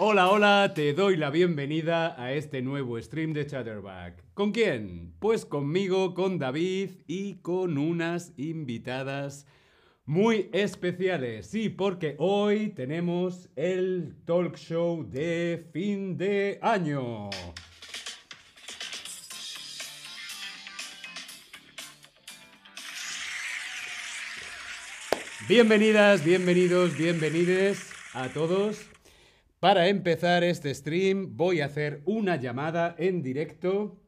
Hola, hola, te doy la bienvenida a este nuevo stream de Chatterback. ¿Con quién? Pues conmigo, con David y con unas invitadas muy especiales. Sí, porque hoy tenemos el talk show de fin de año. Bienvenidas, bienvenidos, bienvenides a todos. Para empezar este stream voy a hacer una llamada en directo.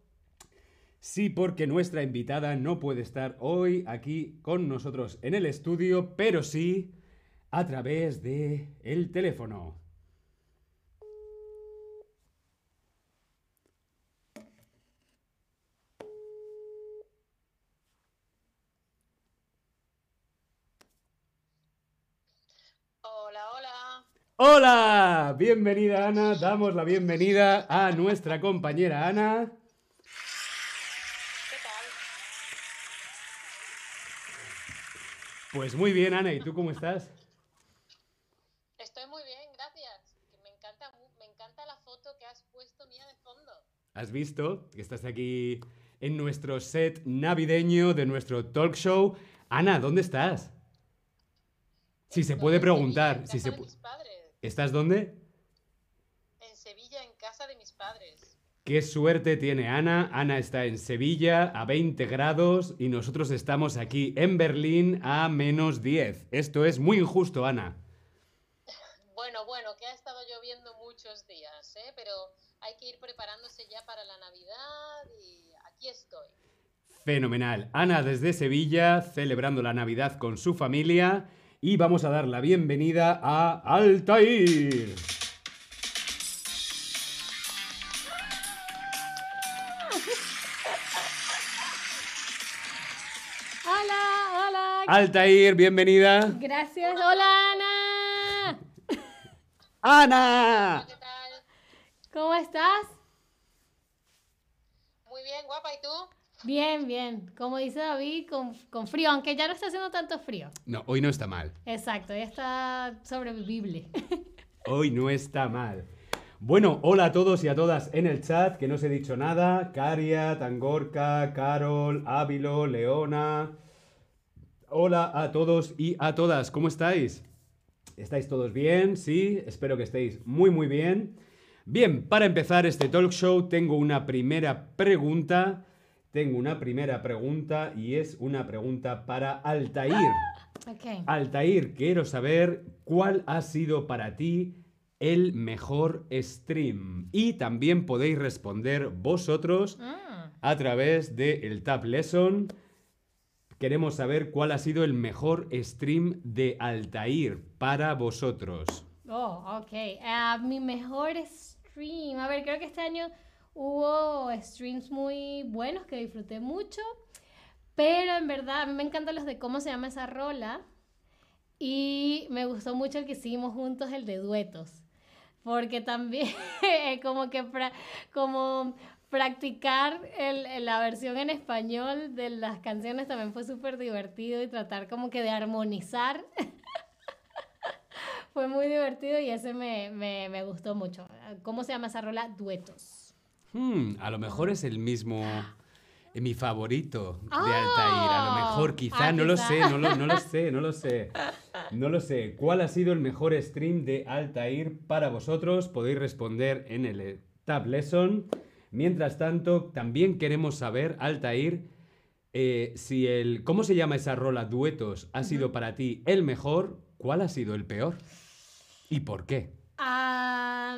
Sí, porque nuestra invitada no puede estar hoy aquí con nosotros en el estudio, pero sí a través de el teléfono. Hola, hola. Bienvenida Ana, damos la bienvenida a nuestra compañera Ana. ¿Qué tal? Pues muy bien Ana, ¿y tú cómo estás? Estoy muy bien, gracias. Me encanta, me encanta la foto que has puesto mía de fondo. ¿Has visto que estás aquí en nuestro set navideño de nuestro talk show? Ana, ¿dónde estás? Si se puede preguntar, si se de pu- mis padres. ¿Estás dónde? En Sevilla, en casa de mis padres. Qué suerte tiene Ana. Ana está en Sevilla a 20 grados y nosotros estamos aquí en Berlín a menos 10. Esto es muy injusto, Ana. Bueno, bueno, que ha estado lloviendo muchos días, ¿eh? Pero hay que ir preparándose ya para la Navidad y aquí estoy. Fenomenal. Ana desde Sevilla, celebrando la Navidad con su familia. Y vamos a dar la bienvenida a Altair. Hola, hola. Altair, bienvenida. Gracias. Hola, Ana. Ana. ¿Qué tal? ¿Cómo estás? Muy bien, guapa, ¿y tú? Bien, bien. Como dice David, con, con frío, aunque ya no está haciendo tanto frío. No, hoy no está mal. Exacto, ya está sobrevivible. Hoy no está mal. Bueno, hola a todos y a todas en el chat, que no os he dicho nada. Caria, Tangorca, Carol, Ávilo, Leona. Hola a todos y a todas, ¿cómo estáis? ¿Estáis todos bien? Sí, espero que estéis muy muy bien. Bien, para empezar este talk show tengo una primera pregunta. Tengo una primera pregunta y es una pregunta para Altair. Ok. Altair, quiero saber cuál ha sido para ti el mejor stream. Y también podéis responder vosotros Ah, a través del el Tab Lesson. Queremos saber cuál ha sido el mejor stream de Altair para vosotros. Oh, ok. Ah, mi mejor stream. A ver, creo que este año hubo streams muy buenos que disfruté mucho. Pero en verdad, a mí me encantan los de cómo se llama esa rola. Y me gustó mucho el que hicimos juntos, el de duetos. Porque también, como que como practicar el- el- la versión en español de las canciones también fue súper divertido y tratar como que de armonizar fue muy divertido y ese me, me, me gustó mucho. ¿Cómo se llama esa rola? Duetos. Hmm, a lo mejor es el mismo. eh, Mi favorito de Ah. Altair. A lo mejor, quizá, Ah, no lo quizá. sé, no lo, no lo sé, no lo sé. No lo sé. ¿Cuál ha sido el mejor stream de Altair para vosotros? Podéis responder en el eh, Tab Lesson. Mientras tanto, también queremos saber, Altair, eh, si el. ¿Cómo se llama esa rola duetos? ¿Ha sido para ti el mejor? ¿Cuál ha sido el peor? ¿Y por qué? Ah,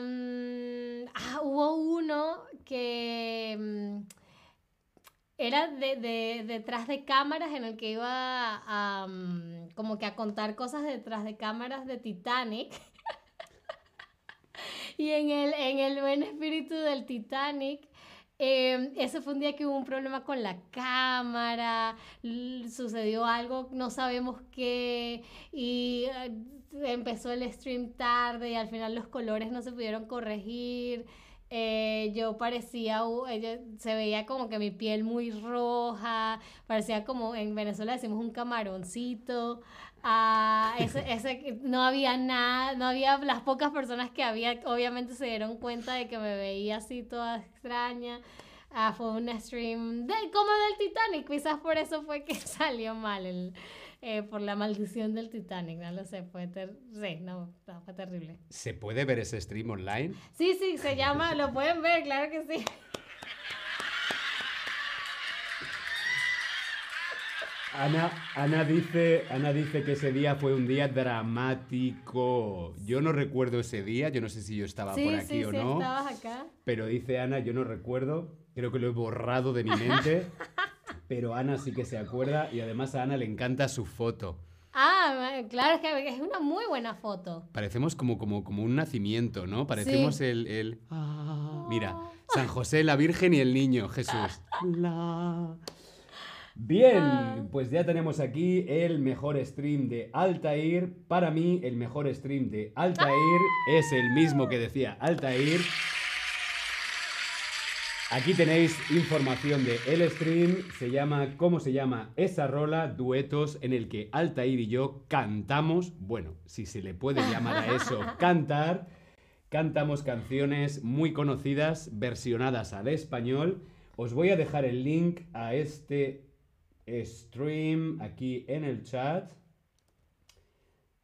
ah, hubo uno que mm, era de, de- detrás de cámaras en el que iba a, mm, como que a contar cosas detrás de cámaras de Titanic. y en el, en el buen espíritu del Titanic, eh, ese fue un día que hubo un problema con la cámara, sucedió algo, no sabemos qué, y eh, empezó el stream tarde y al final los colores no se pudieron corregir. Eh, yo parecía, ella- se veía como que mi piel muy roja, parecía como en Venezuela decimos un camaroncito. Ah, ese, ese, no había nada, no había, las pocas personas que había obviamente se dieron cuenta de que me veía así toda extraña. Ah, fue un stream de, como del Titanic, quizás por eso fue que salió mal, el, eh, por la maldición del Titanic, no lo sé, fue, ter- sí, no, no, fue terrible. ¿Se puede ver ese stream online? Sí, sí, se llama, lo pueden ver, claro que sí. Ana, Ana, dice, Ana dice que ese día fue un día dramático. Yo no recuerdo ese día, yo no sé si yo estaba Sí, por aquí sí, o sí, no. estabas acá. Pero dice Ana, yo no recuerdo, creo que lo he borrado de mi mente. pero Ana sí que se acuerda y además a Ana le encanta su foto. Ah, claro, es que es una muy buena foto. Parecemos como, como, como un nacimiento, ¿no? Parecemos Sí. el... el- ah, mira, San José, la Virgen y el Niño, Jesús. La- Bien, Ah. pues ya tenemos aquí el mejor stream de Altair. Para mí, el mejor stream de Altair es el mismo que decía Altair. Aquí tenéis información de el stream, se llama ¿Cómo se llama esa rola? Duetos en el que Altair y yo cantamos, bueno, si se le puede llamar a eso cantar, cantamos canciones muy conocidas versionadas al español. Os voy a dejar el link a este stream aquí en el chat.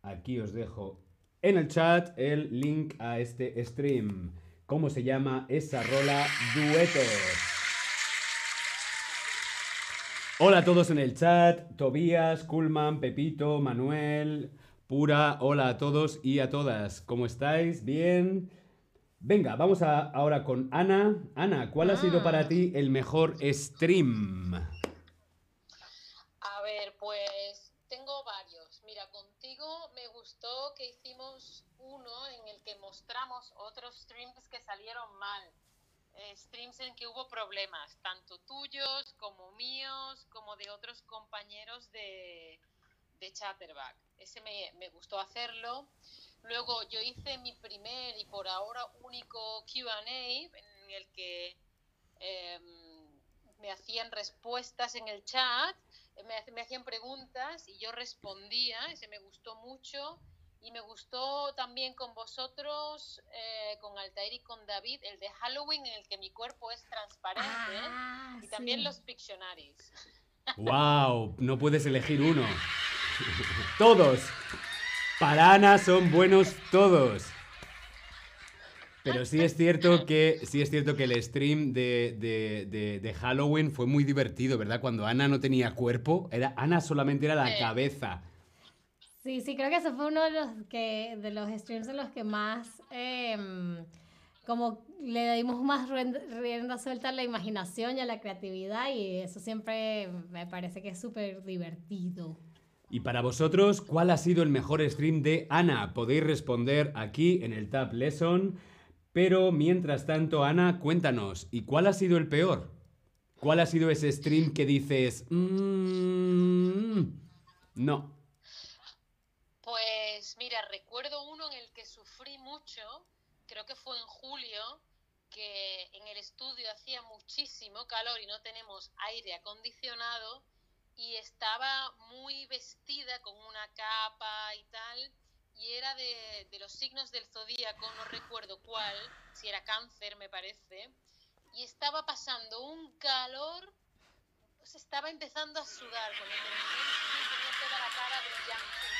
Aquí os dejo en el chat el link a este stream. ¿Cómo se llama esa rola? Duetos. Hola a todos en el chat. Tobías, Kulman, Pepito, Manuel, Pura. Hola a todos y a todas. ¿Cómo estáis? ¿Bien? Venga, vamos a- ahora con Ana. Ana, ¿cuál ha sido para ti el mejor stream? A ver, pues tengo varios. Mira, contigo me gustó que hicimos uno en el que mostramos otros streams que salieron mal. Eh, streams en que hubo problemas, tanto tuyos como míos, como de otros compañeros de, de Chatterback. Ese me, me gustó hacerlo. Luego yo hice mi primer y por ahora único QA en el que em, me hacían respuestas en el chat me, me hacían preguntas y yo respondía, ese me gustó mucho. Y me gustó también con vosotros, eh, con Altair y con David, el de Halloween en el que mi cuerpo es transparente. Ah, y también los Pictionaries. ¡Wow! No puedes elegir uno. todos. Para Ana son buenos todos. Pero sí es cierto que, sí es cierto que el stream de, de- de- de Halloween fue muy divertido, ¿verdad? Cuando Ana no tenía cuerpo, era, Ana solamente era la Sí. cabeza. Sí, sí, creo que ese fue uno de los que de los streams en los que más em, como le dimos más rienda, rienda suelta a la imaginación y a la creatividad y eso siempre me parece que es súper divertido. Y para vosotros, ¿cuál ha sido el mejor stream de Ana? Podéis responder aquí en el Tab Lesson. Pero mientras tanto, Ana, cuéntanos, ¿y cuál ha sido el peor? ¿Cuál ha sido ese stream que dices, "Mm, no? Mira, recuerdo uno en el que sufrí mucho, creo que fue en julio, que en el estudio hacía muchísimo calor y no tenemos aire acondicionado y estaba muy vestida con una capa y tal y era de, los signos del zodíaco, no recuerdo cuál, si era cáncer me parece, y estaba pasando un calor, pues estaba empezando a sudar cuando tenía toda la cara brillante.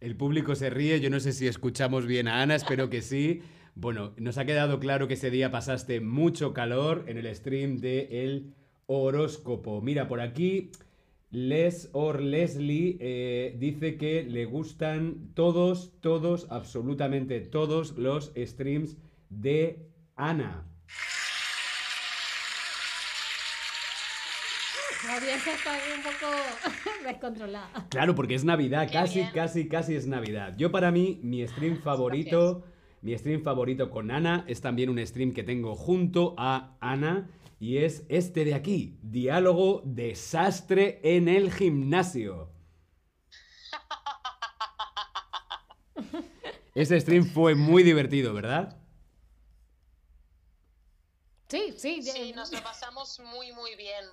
El público se ríe, yo no sé si escuchamos bien a Ana, espero que sí. Bueno, nos ha quedado claro que ese día pasaste mucho calor en el stream de El Horóscopo. Mira, por aquí Les or Leslie eh, dice que le gustan todos, todos, absolutamente todos los streams de Ana. Audiencia está un poco descontrolada. Claro, porque es Navidad, Qué casi, bien. casi, casi es Navidad. Yo para mí, mi stream favorito, mi stream favorito con Ana es también un stream que tengo junto a Ana y es este de aquí, Diálogo Desastre en el Gimnasio. Ese stream fue muy divertido, ¿verdad? Sí, sí. Sí, nos lo pasamos muy, muy bien.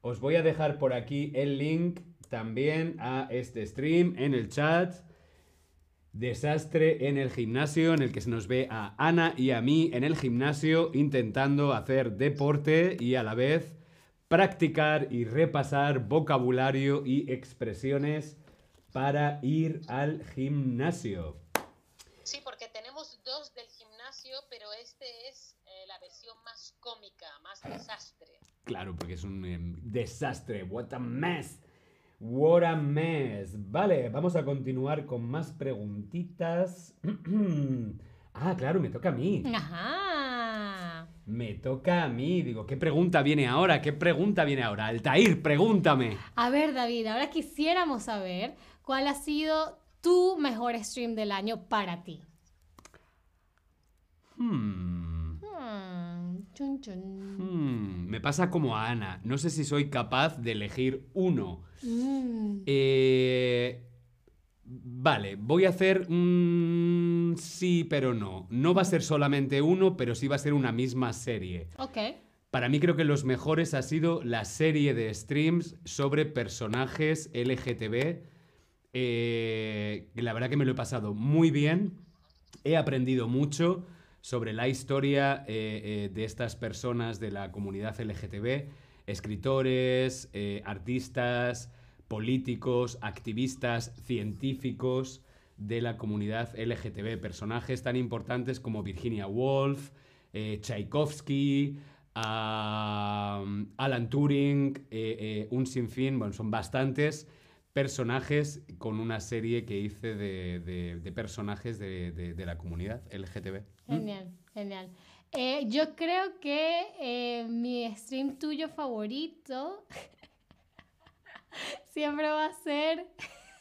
Os voy a dejar por aquí el link también a este stream en el chat. Desastre en el gimnasio, en el que se nos ve a Ana y a mí en el gimnasio intentando hacer deporte y a la vez practicar y repasar vocabulario y expresiones para ir al gimnasio. Sí, porque tenemos dos del gimnasio, pero este es eh, la versión más cómica, más desastre. Claro, porque es un em, desastre. What a mess. What a mess. Vale, vamos a continuar con más preguntitas. ah, claro, me toca a mí. Ajá. Me toca a mí. Digo, ¿qué pregunta viene ahora? ¿Qué pregunta viene ahora? Altair, pregúntame. A ver, David, ahora quisiéramos saber cuál ha sido tu mejor stream del año para ti. Hmm. Hmm, chun, chun. Hmm, Me pasa como a Ana. No sé si soy capaz de elegir uno. Mm. Eh, Vale, voy a hacer un sí, pero no. No va a ser solamente uno, pero sí va a ser una misma serie. Ok. Para mí creo que los mejores ha sido la serie de streams sobre personajes LGTB. Eh, la verdad que me lo he pasado muy bien. He aprendido mucho sobre la historia eh, eh, de estas personas de la comunidad LGTB. Escritores, eh, artistas, políticos, activistas, científicos de la comunidad LGTB. Personajes tan importantes como Virginia Woolf, Tchaikovsky, Alan Turing, un sinfín, bueno, son bastantes personajes con una serie que hice de, de- de personajes de, de- la comunidad LGTB. Genial, genial. Eh, yo creo que eh, mi stream tuyo favorito siempre va a ser.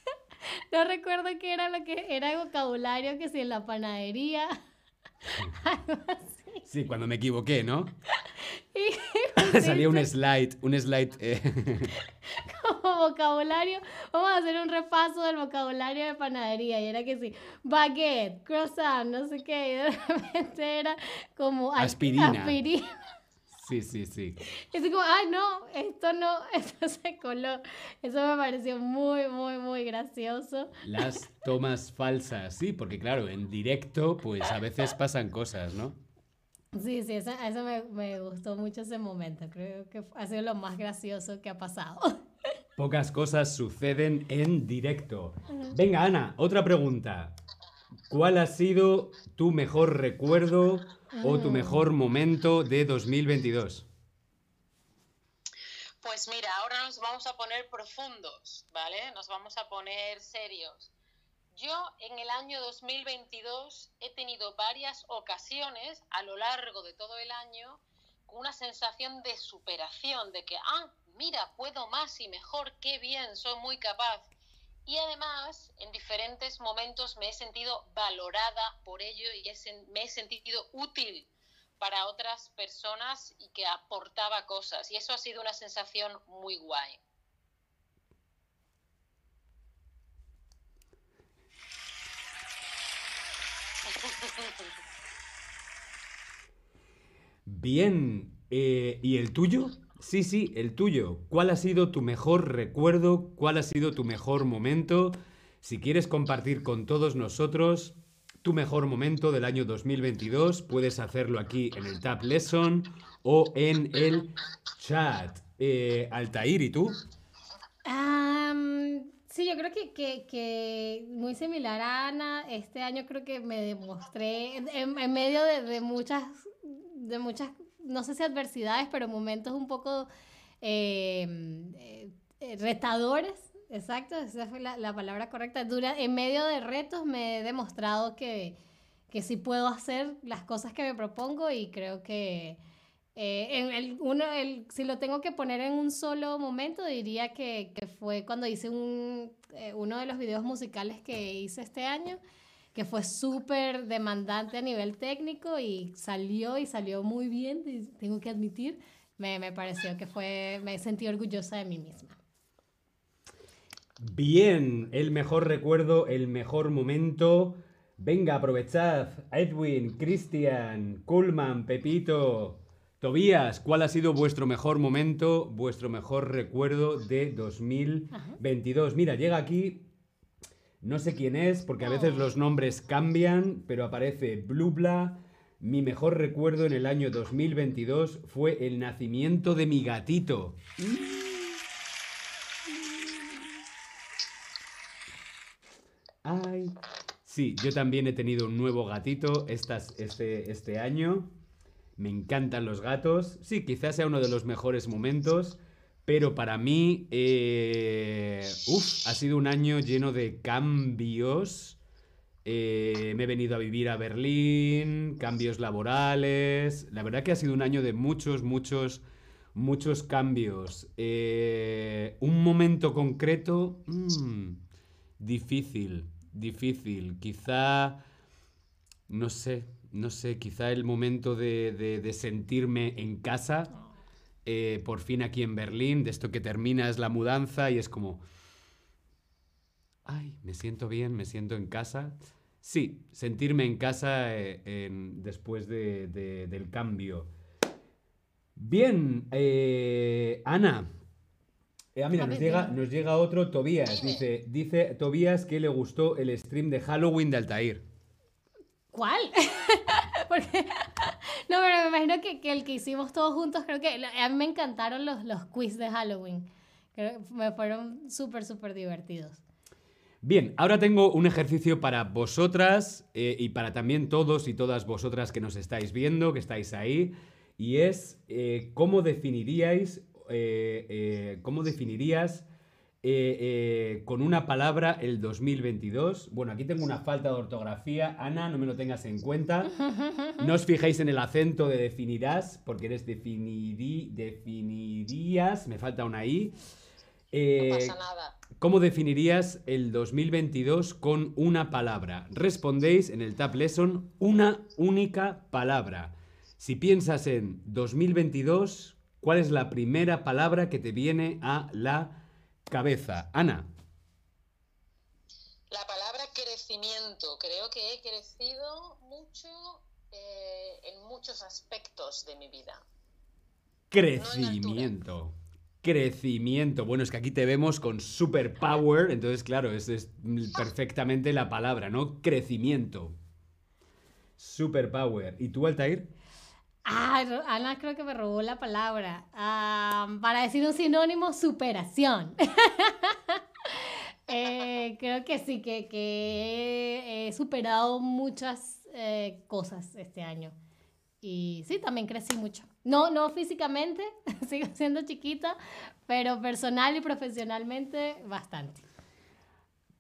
no recuerdo qué era lo que era el vocabulario que si en la panadería. Algo así. Sí, cuando me equivoqué, ¿no? Y Salía un slide, un slide. eh, vocabulario, vamos a hacer un repaso del vocabulario de panadería. Y era que sí, baguette, croissant, no sé qué. Y de repente era como Aspirina. aspirina. sí, sí, sí. Y así como, ay, no, esto no, esto se coló. Eso me pareció muy, muy, muy gracioso. Las tomas falsas, sí, porque claro, en directo, pues a veces pasan cosas, ¿no? Sí, sí, eso, eso me, me gustó mucho ese momento. Creo que ha sido lo más gracioso que ha pasado. Pocas cosas suceden en directo. Venga, Ana, otra pregunta. ¿Cuál ha sido tu mejor recuerdo o tu mejor momento de 2022? Pues mira, ahora nos vamos a poner profundos, ¿vale? Nos vamos a poner serios. Yo en el año 2022 he tenido varias ocasiones a lo largo de todo el año con una sensación de superación, de que, ah, mira, puedo más y mejor, qué bien, soy muy capaz. Y además, en diferentes momentos me he sentido valorada por ello y me he sentido útil para otras personas y que aportaba cosas. Y eso ha sido una sensación muy guay. Bien, eh, ¿y el tuyo? Sí, sí, el tuyo. ¿Cuál ha sido tu mejor recuerdo? ¿Cuál ha sido tu mejor momento? Si quieres compartir con todos nosotros tu mejor momento del año 2022, puedes hacerlo aquí en el Tab Lesson o en el chat. Eh, Altair, ¿y tú? Sí, yo creo que, muy similar a Ana, este año creo que me demostré en medio de, de muchas, de muchas, no sé si adversidades, pero momentos un poco eh, eh, eh, retadores, exacto, esa fue la, la palabra correcta. Dura, en medio de retos me he demostrado que, que sí puedo hacer las cosas que me propongo y creo que eh, en el, uno, el, si lo tengo que poner en un solo momento, diría que, que fue cuando hice un, eh, uno de los videos musicales que hice este año, que fue súper demandante a nivel técnico y salió y salió muy bien, tengo que admitir. Me, me pareció que fue, me sentí orgullosa de mí misma. Bien, el mejor recuerdo, el mejor momento. Venga, aprovechad. Edwin, Cristian, Kuhlman, Pepito, Tobías, ¿cuál ha sido vuestro mejor momento, vuestro mejor recuerdo de 2022? Mira, llega aquí, no sé quién es, porque a veces los nombres cambian, pero aparece Blubla. Mi mejor recuerdo en el año 2022 fue el nacimiento de mi gatito. Ay. Sí, yo también he tenido un nuevo gatito estas- este, este año. Me encantan los gatos. Sí, quizás sea uno de los mejores momentos. Pero para mí, eh, ha sido un año lleno de cambios. Eh, me he venido a vivir a Berlín, cambios laborales. La verdad que ha sido un año de muchos, muchos, muchos cambios. Eh, un momento concreto, mm, difícil, difícil. Quizá, no sé, no sé, quizá el momento de sentirme en casa, eh, por fin aquí en Berlín, de esto que terminas la mudanza y es como, ay, me siento bien, me siento en casa. Sí, sentirme en casa eh, en- después de- de- del cambio. Bien, eh, Ana. Eh, ah, mira, nos llega, nos llega otro Tobías. Dice, dice Tobías que le gustó el stream de Halloween de Altair. ¿Cuál? Porque, no, pero me imagino que, que el que hicimos todos juntos, creo que a mí me encantaron los, los quiz de Halloween. Creo que me fueron súper, súper divertidos. Bien, ahora tengo un ejercicio para vosotras eh, y para también todos y todas vosotras que nos estáis viendo, que estáis ahí, y es eh, cómo definiríais, eh, cómo definirías eh, eh, con una palabra el 2022. Bueno, aquí tengo una falta de ortografía, Ana, no me lo tengas en cuenta. No os fijéis en el acento de definirás, porque eres definirí, definirías, me falta una I. Eh, No pasa nada. ¿Cómo definirías el 2022 con una palabra? Respondéis en el Tab Lesson una única palabra. Si piensas en 2022, ¿cuál es la primera palabra que te viene a la cabeza? Ana. La palabra crecimiento. Creo que he crecido mucho eh, en muchos aspectos de mi vida. Crecimiento. Crecimiento. Bueno, es que aquí te vemos con superpower, entonces claro, es, es perfectamente la palabra, ¿no? Crecimiento. Superpower. ¿Y tú, Altair? Ah, Ana creo que me robó la palabra. Ah, para decir un sinónimo, superación. Eh, creo que sí, que, que he superado muchas eh, cosas este año. Y sí, también crecí mucho. No, no físicamente, sigo siendo chiquita, pero personal y profesionalmente bastante.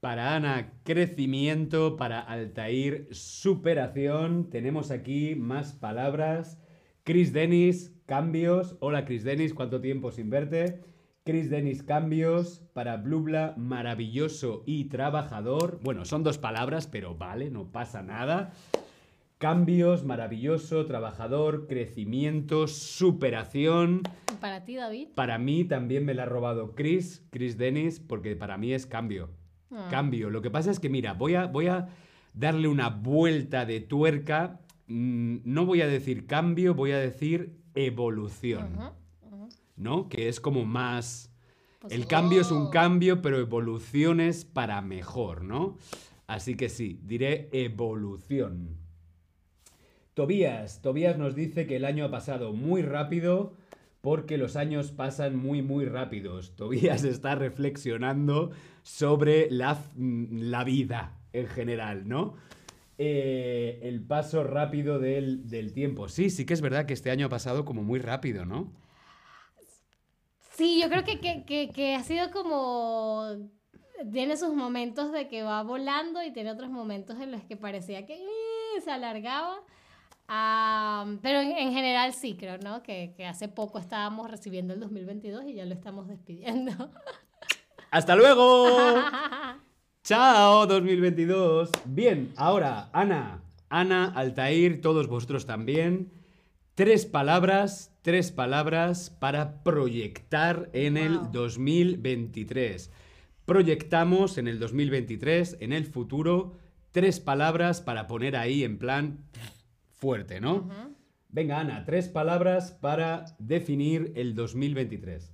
Para Ana, crecimiento. Para Altair, superación. Tenemos aquí más palabras. Chris Dennis, cambios. Hola Chris Dennis, ¿cuánto tiempo sin verte? Chris Dennis, cambios. Para Blubla, maravilloso y trabajador. Bueno, son dos palabras, pero vale, no pasa nada. Cambios, maravilloso, trabajador, crecimiento, superación. ¿Y para ti, David? Para mí también me la ha robado Chris, Chris Dennis, porque para mí es cambio. Ah. Cambio. Lo que pasa es que, mira, voy a, voy a darle una vuelta de tuerca. Mm, No voy a decir cambio, voy a decir evolución. ¿No? Que es como más. Pues El cambio es un Oh. cambio, pero evolución es para mejor, ¿no? Así que sí, diré evolución. Tobías, Tobías nos dice que el año ha pasado muy rápido porque los años pasan muy, muy rápidos. Tobías está reflexionando sobre la, mm, la vida en general, ¿no? Eh, el paso rápido del, del tiempo. Sí, sí que es verdad que este año ha pasado como muy rápido, ¿no? Sí, yo creo que, que, que, que ha sido como... Tiene sus momentos de que va volando y tiene otros momentos en los que parecía que eh, se alargaba. Pero en, en general sí, creo, ¿no? Que, que hace poco estábamos recibiendo el 2022 y ya lo estamos despidiendo. ¡Hasta luego! ¡Chao 2022! Bien, ahora, Ana, Ana, Altair, todos vosotros también. Tres palabras, tres palabras para proyectar en el Wow. 2023. Proyectamos en el 2023, en el futuro, tres palabras para poner ahí en plan fuerte, ¿no? Venga, Ana, tres palabras para definir el 2023.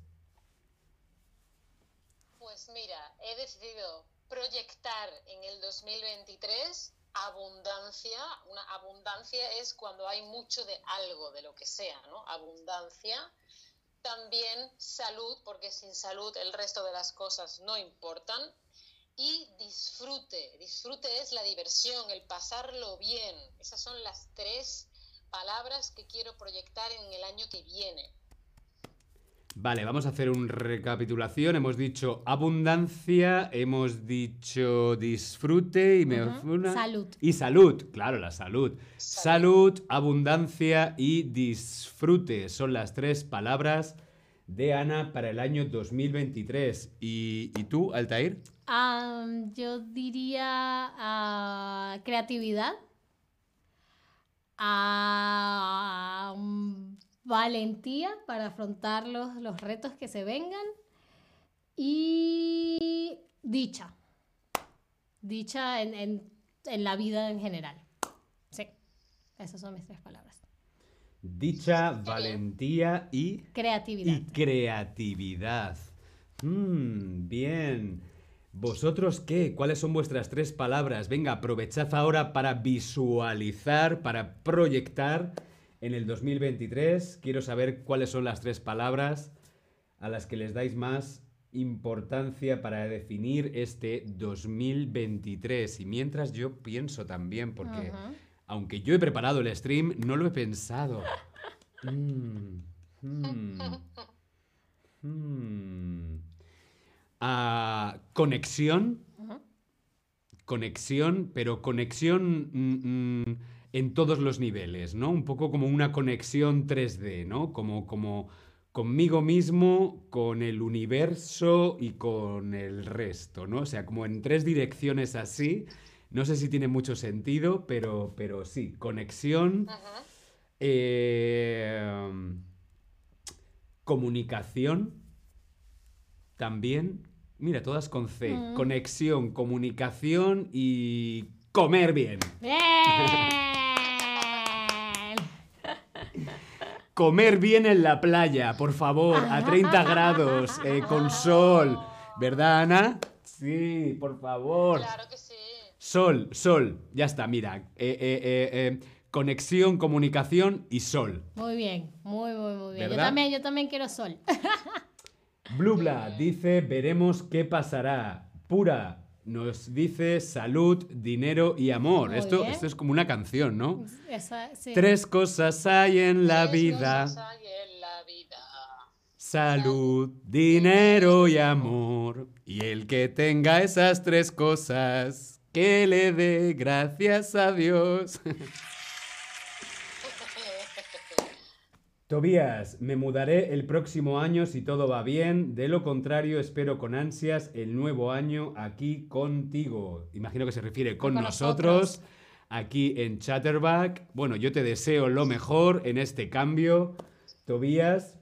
Pues mira, he decidido proyectar en el 2023 abundancia. Una abundancia es cuando hay mucho de algo, de lo que sea, ¿no? Abundancia. También salud, porque sin salud el resto de las cosas no importan. Y disfrute. Disfrute es la diversión, el pasarlo bien. Esas son las tres palabras que quiero proyectar en el año que viene. Vale, vamos a hacer una recapitulación. Hemos dicho abundancia, hemos dicho disfrute y me Ujú. una- Salud. Y salud, claro, la salud. Salud. Salud, abundancia y disfrute son las tres palabras de Ana para el año 2023. ¿Y, y tú, Altair? Yo diría ah, creatividad, am, valentía para afrontar los, los retos que se vengan y dicha. Dicha en, en- en la vida en general. Sí, esas son mis tres palabras. Dicha, valentía y Creatividad. Y creatividad. Mm, bien. ¿Vosotros qué? ¿Cuáles son vuestras tres palabras? Venga, aprovechad ahora para visualizar, para proyectar en el 2023. Quiero saber cuáles son las tres palabras a las que les dais más importancia para definir este 2023. Y mientras yo pienso también, porque aunque yo he preparado el stream, no lo he pensado. Mm, mm, mm. Ah, conexión. Conexión, pero conexión mm, mm, en todos los niveles, ¿no? Un poco como una conexión 3D, ¿no? Como, como conmigo mismo, con el universo y con el resto, ¿no? O sea, como en tres direcciones así. No sé si tiene mucho sentido, pero, pero sí, conexión. Eh, comunicación. También. Mira, todas con C. Mm. Conexión, comunicación y comer bien. ¡Bien! Comer bien en la playa, por favor, a 30 grados, eh, con sol. ¿Verdad, Ana? Sí, por favor. Claro que sí. Sol, sol. Ya está, mira. Eh, eh, eh, eh, conexión, comunicación y sol. Muy bien, muy, muy, muy bien. Yo también, yo también quiero sol. Blubla dice, veremos qué pasará. Pura nos dice salud, dinero y amor. Muy Esto, bien. esto es como una canción, ¿no? Esa- sí. Tres cosas hay en la Tres vida. cosas hay en la vida. Salud, dinero y amor. Y el que tenga esas tres cosas, que le dé gracias a Dios. Tobías, me mudaré el próximo año si todo va bien. De lo contrario, espero con ansias el nuevo año aquí contigo. Imagino que se refiere con, Con nosotros, nosotros. aquí en Chatterback. Bueno, yo te deseo lo mejor en este cambio. Tobías,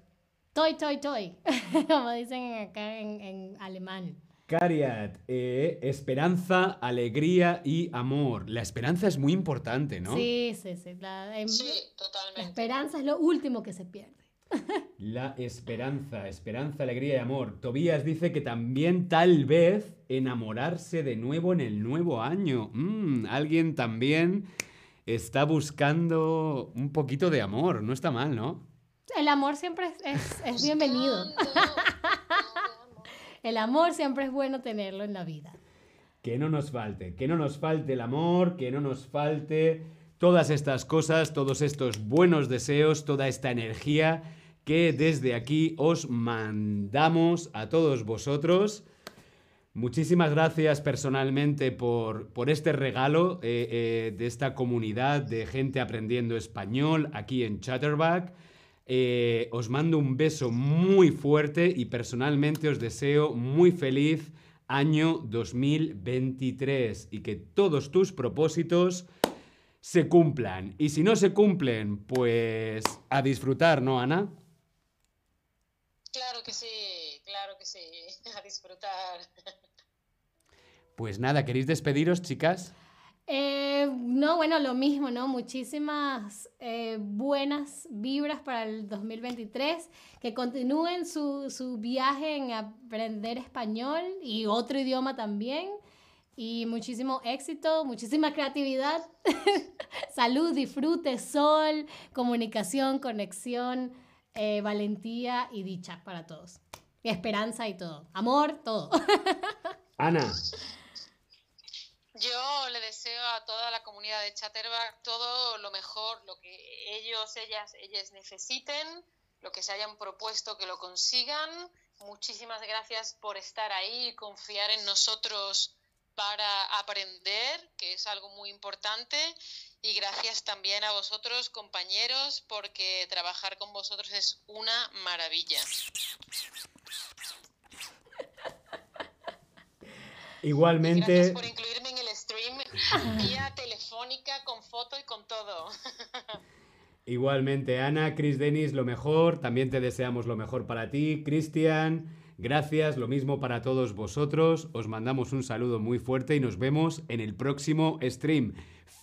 Toy, toy, toy. Como dicen acá en, en alemán. Cariat, eh, esperanza, alegría y amor. La esperanza es muy importante, ¿no? Sí, sí, sí. La, em- Sí, la totalmente. esperanza es lo último que se pierde. La esperanza, esperanza, alegría y amor. Tobías dice que también tal vez enamorarse de nuevo en el nuevo año. Mm, alguien también está buscando un poquito de amor. No está mal, ¿no? El amor siempre es, es- es bienvenido. El amor siempre es bueno tenerlo en la vida. Que no nos falte, que no nos falte el amor, que no nos falte todas estas cosas, todos estos buenos deseos, toda esta energía que desde aquí os mandamos a todos vosotros. Muchísimas gracias personalmente por, por este regalo eh, eh, de esta comunidad de gente aprendiendo español aquí en Chatterback. Eh, os mando un beso muy fuerte y personalmente os deseo muy feliz año 2023 y que todos tus propósitos se cumplan. Y si no se cumplen, pues a disfrutar, ¿no, Ana? Claro que sí, claro que sí. A disfrutar. Pues nada, ¿queréis despediros, chicas? Eh, no, bueno, lo mismo, ¿no? Muchísimas eh, buenas vibras para el 2023. Que continúen su, su viaje en aprender español y otro idioma también. Y muchísimo éxito, muchísima creatividad, salud, disfrute, sol, comunicación, conexión, eh, valentía y dicha para todos. Esperanza y todo. Amor, todo. Ana. Yo le deseo a toda la comunidad de Chatterback todo lo mejor, lo que ellos, ellas, ellas necesiten, lo que se hayan propuesto que lo consigan. Muchísimas gracias por estar ahí y confiar en nosotros para aprender, que es algo muy importante. Y gracias también a vosotros, compañeros, porque trabajar con vosotros es una maravilla. Igualmente. Gracias por incluirme vía telefónica, con foto y con todo. Igualmente, Ana, Chris Denis, lo mejor. También te deseamos lo mejor para ti. Cristian, gracias. Lo mismo para todos vosotros. Os mandamos un saludo muy fuerte y nos vemos en el próximo stream.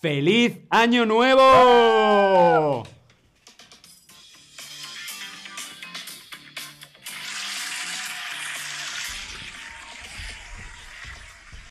¡Feliz Año Nuevo!